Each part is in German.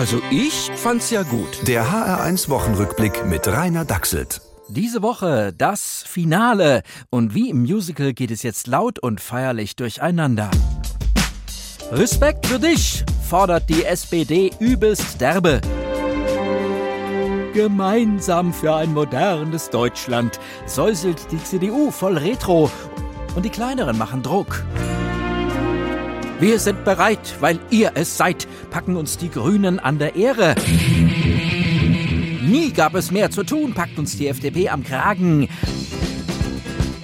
Also ich fand's ja gut. Der HR1 Wochenrückblick mit Rainer Dachselt. Diese Woche das Finale. Und wie im Musical geht es jetzt laut und feierlich durcheinander. Respekt für dich, fordert die SPD übelst derbe. Gemeinsam für ein modernes Deutschland säuselt die CDU voll Retro und die Kleineren machen Druck. Wir sind bereit, weil ihr es seid, packen uns die Grünen an der Ehre. Nie gab es mehr zu tun, packt uns die FDP am Kragen.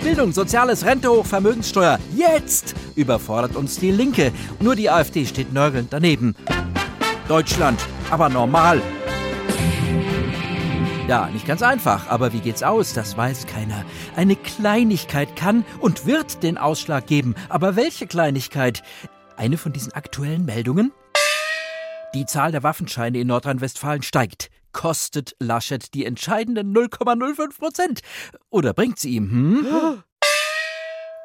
Bildung, Soziales, Rente hoch, Vermögenssteuer. Jetzt überfordert uns die Linke. Nur die AfD steht nörgelnd daneben. Deutschland, aber normal. Ja, nicht ganz einfach, aber wie geht's aus, das weiß keiner. Eine Kleinigkeit kann und wird den Ausschlag geben. Aber welche Kleinigkeit? Eine von diesen aktuellen Meldungen? Die Zahl der Waffenscheine in Nordrhein-Westfalen steigt. Kostet Laschet die entscheidenden 0,05 Prozent? Oder bringt sie ihm, hm?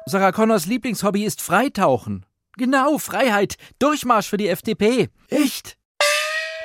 Sarah Connors Lieblingshobby ist Freitauchen. Genau, Freiheit. Durchmarsch für die FDP. Echt?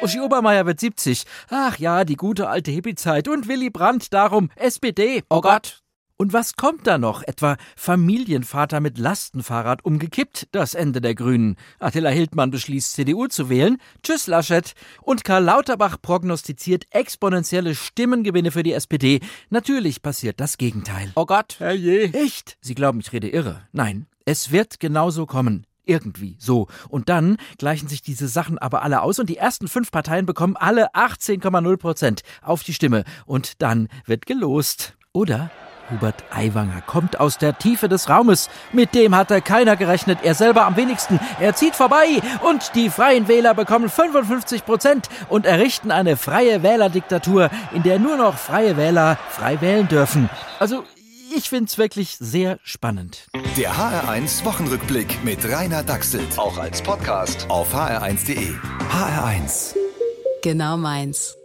Uschi Obermeier wird 70. Ach ja, die gute alte Hippie-Zeit. Und Willy Brandt darum, SPD. Oh Gott. Und was kommt da noch? Etwa Familienvater mit Lastenfahrrad umgekippt? Das Ende der Grünen. Attila Hildmann beschließt, CDU zu wählen. Tschüss, Laschet. Und Karl Lauterbach prognostiziert exponentielle Stimmengewinne für die SPD. Natürlich passiert das Gegenteil. Oh Gott. Herrje. Echt? Sie glauben, ich rede irre. Nein, es wird genauso kommen. Irgendwie so. Und dann gleichen sich diese Sachen aber alle aus und die ersten fünf Parteien bekommen alle 18,0 Prozent auf die Stimme. Und dann wird gelost. Oder? Hubert Aiwanger kommt aus der Tiefe des Raumes. Mit dem hatte keiner gerechnet, er selber am wenigsten. Er zieht vorbei und die Freien Wähler bekommen 55 Prozent und errichten eine freie Wählerdiktatur, in der nur noch freie Wähler frei wählen dürfen. Also ich find's wirklich sehr spannend. Der HR1 Wochenrückblick mit Rainer Dachselt. Auch als Podcast Auf hr1.de. HR1. Genau meins.